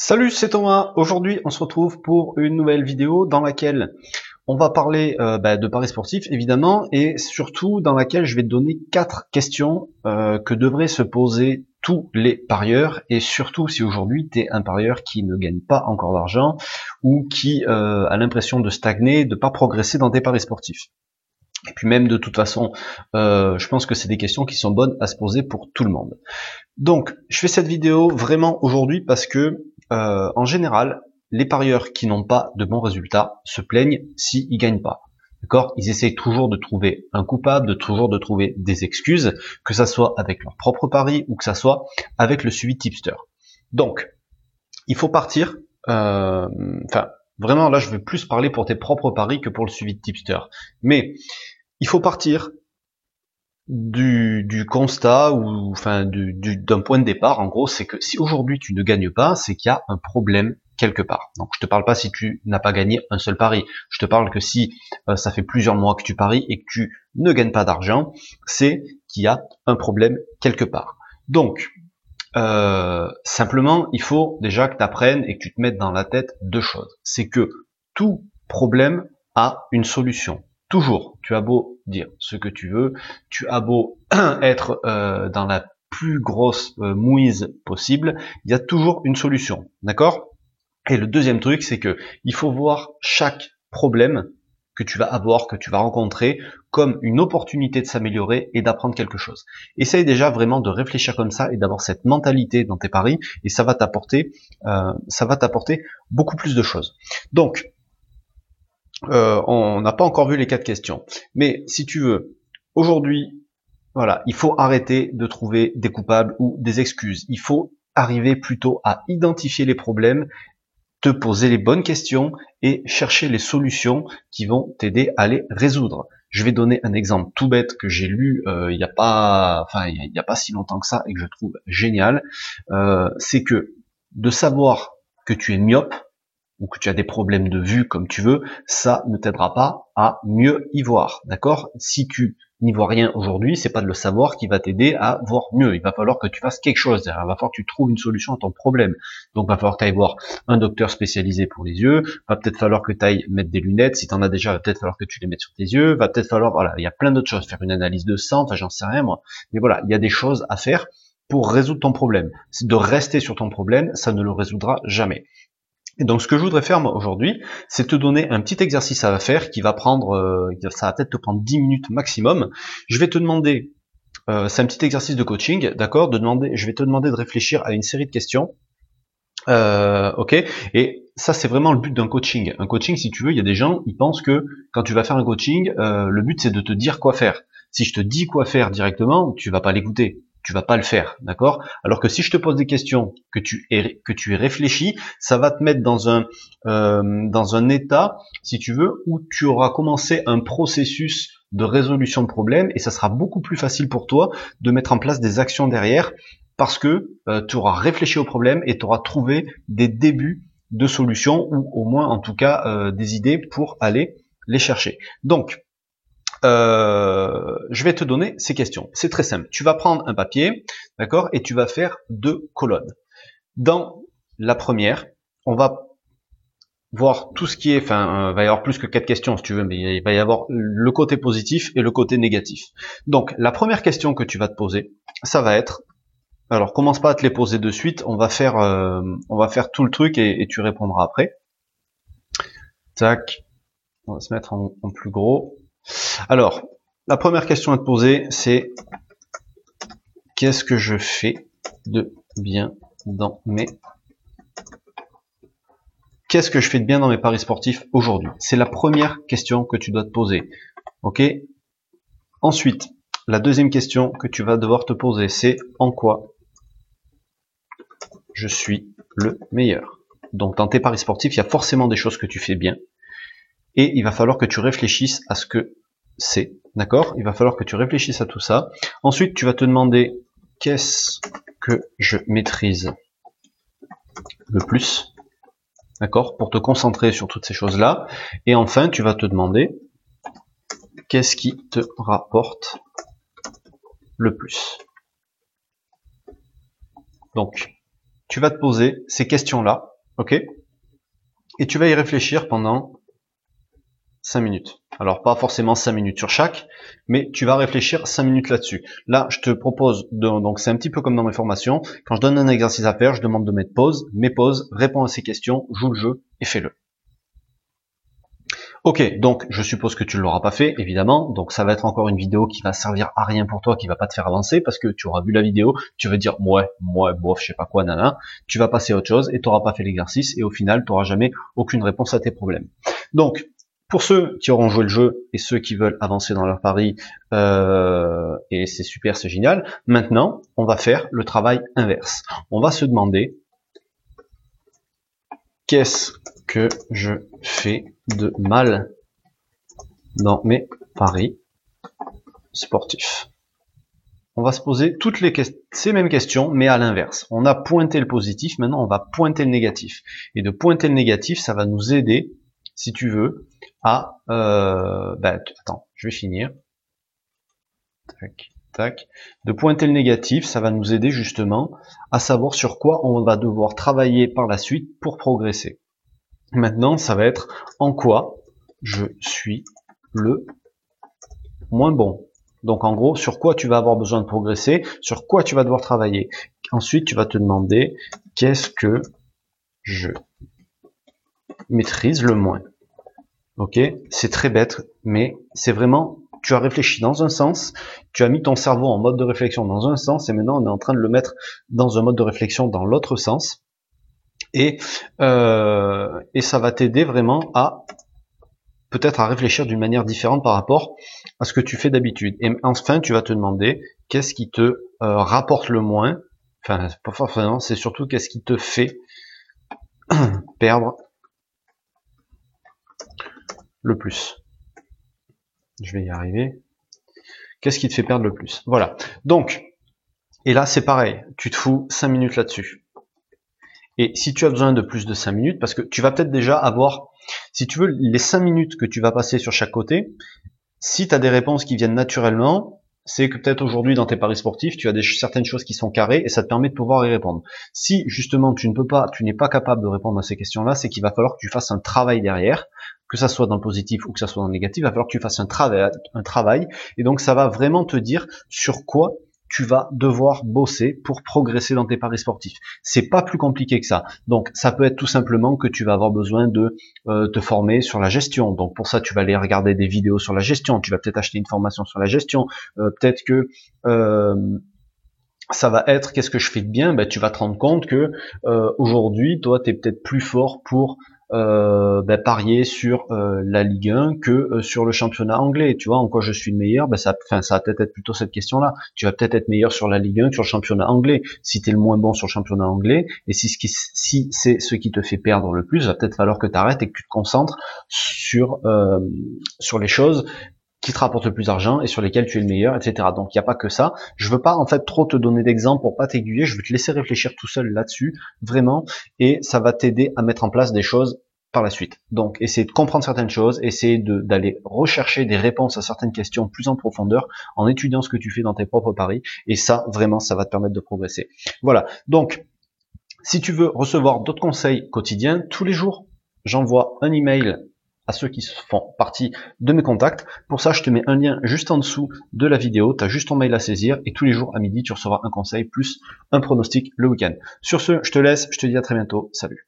Salut, c'est Thomas. Aujourd'hui, on se retrouve pour une nouvelle vidéo dans laquelle on va parler euh, bah, de paris sportifs, évidemment, et surtout dans laquelle je vais te donner quatre questions euh, que devraient se poser tous les parieurs, et surtout si aujourd'hui tu es un parieur qui ne gagne pas encore d'argent ou qui euh, a l'impression de stagner, de pas progresser dans tes paris sportifs. Et puis même de toute façon, je pense que c'est des questions qui sont bonnes à se poser pour tout le monde. Donc, je fais cette vidéo vraiment aujourd'hui parce que euh, en général, les parieurs qui n'ont pas de bons résultats se plaignent s'ils gagnent pas. D'accord? Ils essayent toujours de trouver un coupable, de toujours de trouver des excuses, que ça soit avec leur propre pari ou que ça soit avec le suivi tipster. Donc, il faut partir. Euh, enfin, vraiment là, je vais plus parler pour tes propres paris que pour le suivi de tipster. Mais il faut partir du, constat ou enfin d'un point de départ en gros c'est que si aujourd'hui tu ne gagnes pas c'est qu'il y a un problème quelque part. Donc je te parle pas si tu n'as pas gagné un seul pari. Je te parle que si euh, ça fait plusieurs mois que tu paries et que tu ne gagnes pas d'argent c'est qu'il y a un problème quelque part. Donc euh, simplement il faut déjà que tu apprennes et que tu te mettes dans la tête deux choses. C'est que tout problème a une solution toujours, tu as beau dire ce que tu veux, tu as beau être euh, dans la plus grosse euh, mouise possible, il y a toujours une solution, d'accord? Et le deuxième truc, c'est que il faut voir chaque problème que tu vas avoir, que tu vas rencontrer, comme une opportunité de s'améliorer et d'apprendre quelque chose. Essaye déjà vraiment de réfléchir comme ça et d'avoir cette mentalité dans tes paris, et ça va t'apporter, euh, ça va t'apporter beaucoup plus de choses. Donc, euh, on n'a pas encore vu les quatre questions. Mais si tu veux, aujourd'hui, voilà, il faut arrêter de trouver des coupables ou des excuses. Il faut arriver plutôt à identifier les problèmes, te poser les bonnes questions et chercher les solutions qui vont t'aider à les résoudre. Je vais donner un exemple tout bête que j'ai lu euh, il n'y a pas, enfin il n'y a, pas si longtemps que ça et que je trouve génial. Euh, c'est que de savoir que tu es myope, ou que tu as des problèmes de vue comme tu veux, ça ne t'aidera pas à mieux y voir. D'accord? Si tu n'y vois rien aujourd'hui, c'est pas de le savoir qui va t'aider à voir mieux. Il va falloir que tu fasses quelque chose. Il va falloir que tu trouves une solution à ton problème. Donc il va falloir que tu ailles voir un docteur spécialisé pour les yeux. Il va peut-être falloir que tu ailles mettre des lunettes. Si tu en as déjà, il va peut-être falloir que tu les mettes sur tes yeux. Va peut-être falloir, voilà, il y a plein d'autres choses. Faire une analyse de sang, enfin j'en sais rien moi. Mais voilà, il y a des choses à faire pour résoudre ton problème. De rester sur ton problème, ça ne le résoudra jamais. Et donc ce que je voudrais faire aujourd'hui, c'est te donner un petit exercice à faire qui va prendre, euh, ça va peut-être te prendre 10 minutes maximum. Je vais te demander, euh, c'est un petit exercice de coaching, d'accord, de demander, je vais te demander de réfléchir à une série de questions. Euh, ok, et ça c'est vraiment le but d'un coaching. Un coaching, si tu veux, il y a des gens, ils pensent que quand tu vas faire un coaching, le but c'est de te dire quoi faire. Si je te dis quoi faire directement, tu vas pas l'écouter tu vas pas le faire, d'accord? Alors que si je te pose des questions que tu es que tu es réfléchi, ça va te mettre dans un euh, dans un état, si tu veux, où tu auras commencé un processus de résolution de problème et ça sera beaucoup plus facile pour toi de mettre en place des actions derrière parce que euh, tu auras réfléchi au problème et tu auras trouvé des débuts de solutions ou au moins en tout cas euh, des idées pour aller les chercher. Donc euh, je vais te donner ces questions. C'est très simple. Tu vas prendre un papier, d'accord, et tu vas faire deux colonnes. Dans la première, on va voir tout ce qui est, enfin, il va y avoir plus que quatre questions si tu veux, mais il va y avoir le côté positif et le côté négatif. Donc, la première question que tu vas te poser, ça va être, alors commence pas à te les poser de suite, on va faire, euh, on va faire tout le truc et, tu répondras après. Tac, on va se mettre en plus gros. Alors, la première question à te poser, c'est qu'est-ce que je fais de bien dans mes Qu'est-ce que je fais de bien dans mes paris sportifs aujourd'hui? C'est la première question que tu dois te poser. Ok? Ensuite, la deuxième question que tu vas devoir te poser, c'est en quoi je suis le meilleur? Donc dans tes paris sportifs, il y a forcément des choses que tu fais bien. Et il va falloir que tu réfléchisses à ce que c'est. D'accord? Il va falloir que tu réfléchisses à tout ça. Ensuite, tu vas te demander qu'est-ce que je maîtrise le plus. D'accord? Pour te concentrer sur toutes ces choses-là. Et enfin, tu vas te demander qu'est-ce qui te rapporte le plus? Donc, tu vas te poser ces questions-là Ok? Et tu vas y réfléchir pendant 5 minutes. Alors pas forcément 5 minutes sur chaque, mais tu vas réfléchir 5 minutes là-dessus. Là, je te propose, de, donc c'est un petit peu comme dans mes formations, quand je donne un exercice à faire, je demande de mettre pause, mets pause, réponds à ces questions, joue le jeu et fais-le. Ok, donc je suppose que tu ne l'auras pas fait, évidemment. Donc ça va être encore une vidéo qui va servir à rien pour toi, qui va pas te faire avancer, parce que tu auras vu la vidéo, tu vas dire ouais, moi, bof, je sais pas quoi, nana. Tu vas passer à autre chose et tu n'auras pas fait l'exercice, et au final, tu n'auras jamais aucune réponse à tes problèmes. Donc, pour ceux qui auront joué le jeu et ceux qui veulent avancer dans leur pari, euh, et c'est super, c'est génial. Maintenant, on va faire le travail inverse. On va se demander qu'est-ce que je fais de mal dans mes paris sportifs? On va se poser toutes les ces mêmes questions, mais à l'inverse. On a pointé le positif, maintenant on va pointer le négatif. Et de pointer le négatif, ça va nous aider, si tu veux, à... Euh, bah, attends, je vais finir. Tac, tac. De pointer le négatif, ça va nous aider justement à savoir sur quoi on va devoir travailler par la suite pour progresser. Maintenant, ça va être en quoi je suis le moins bon. Donc en gros, sur quoi tu vas avoir besoin de progresser, sur quoi tu vas devoir travailler. Ensuite, tu vas te demander qu'est-ce que je maîtrise le moins. Ok, c'est très bête, mais c'est vraiment, tu as réfléchi dans un sens, tu as mis ton cerveau en mode de réflexion dans un sens, et maintenant on est en train de le mettre dans un mode de réflexion dans l'autre sens, et, euh, et ça va t'aider vraiment à peut-être à réfléchir d'une manière différente par rapport à ce que tu fais d'habitude. Et enfin, tu vas te demander qu'est-ce qui te euh, rapporte le moins, enfin pas forcément, c'est surtout qu'est-ce qui te fait perdre plus. Je vais y arriver. Qu'est-ce qui te fait perdre le plus? Voilà. Donc, et là c'est pareil, tu te fous 5 minutes là-dessus. Et si tu as besoin de plus de 5 minutes, parce que tu vas peut-être déjà avoir, si tu veux, les 5 minutes que tu vas passer sur chaque côté, si tu as des réponses qui viennent naturellement, c'est que peut-être aujourd'hui dans tes paris sportifs, tu as des, certaines choses qui sont carrées et ça te permet de pouvoir y répondre. Si justement tu ne peux pas, tu n'es pas capable de répondre à ces questions-là, c'est qu'il va falloir que tu fasses un travail derrière, que ça soit dans le positif ou que ça soit dans le négatif, il va falloir que tu fasses un travail, un travail, et donc ça va vraiment te dire sur quoi tu vas devoir bosser pour progresser dans tes paris sportifs. C'est pas plus compliqué que ça. Donc ça peut être tout simplement que tu vas avoir besoin de euh, te former sur la gestion. Donc pour ça tu vas aller regarder des vidéos sur la gestion. Tu vas peut-être acheter une formation sur la gestion. Euh, peut-être que euh, ça va être qu'est-ce que je fais de bien? Ben, tu vas te rendre compte que aujourd'hui toi tu es peut-être plus fort pour euh, ben, parier sur euh, la Ligue 1 que euh, sur le championnat anglais. Tu vois, en quoi je suis le meilleur? Ben, ça, ça va peut-être être plutôt cette question-là. Tu vas peut-être être meilleur sur la Ligue 1 que sur le championnat anglais. Si tu es le moins bon sur le championnat anglais, et si, ce qui, si c'est ce qui te fait perdre le plus, va peut-être falloir que tu arrêtes et que tu te concentres sur, sur les choses qui te rapportent le plus d'argent et sur lesquels tu es le meilleur, etc. Donc il n'y a pas que ça. Je veux pas en fait trop te donner d'exemples pour pas t'aiguiller. Je veux te laisser réfléchir tout seul là-dessus, vraiment, et ça va t'aider à mettre en place des choses par la suite. Donc, essayer de comprendre certaines choses, essayer d'aller rechercher des réponses à certaines questions plus en profondeur en étudiant ce que tu fais dans tes propres paris. Et ça, vraiment, ça va te permettre de progresser. Voilà. Donc, si tu veux recevoir d'autres conseils quotidiens, tous les jours, j'envoie un email à ceux qui font partie de mes contacts. Pour ça, je te mets un lien juste en dessous de la vidéo. Tu juste ton mail à saisir et tous les jours à midi, tu recevras un conseil plus un pronostic le week-end. Sur ce, je te laisse. Je te dis à très bientôt. Salut.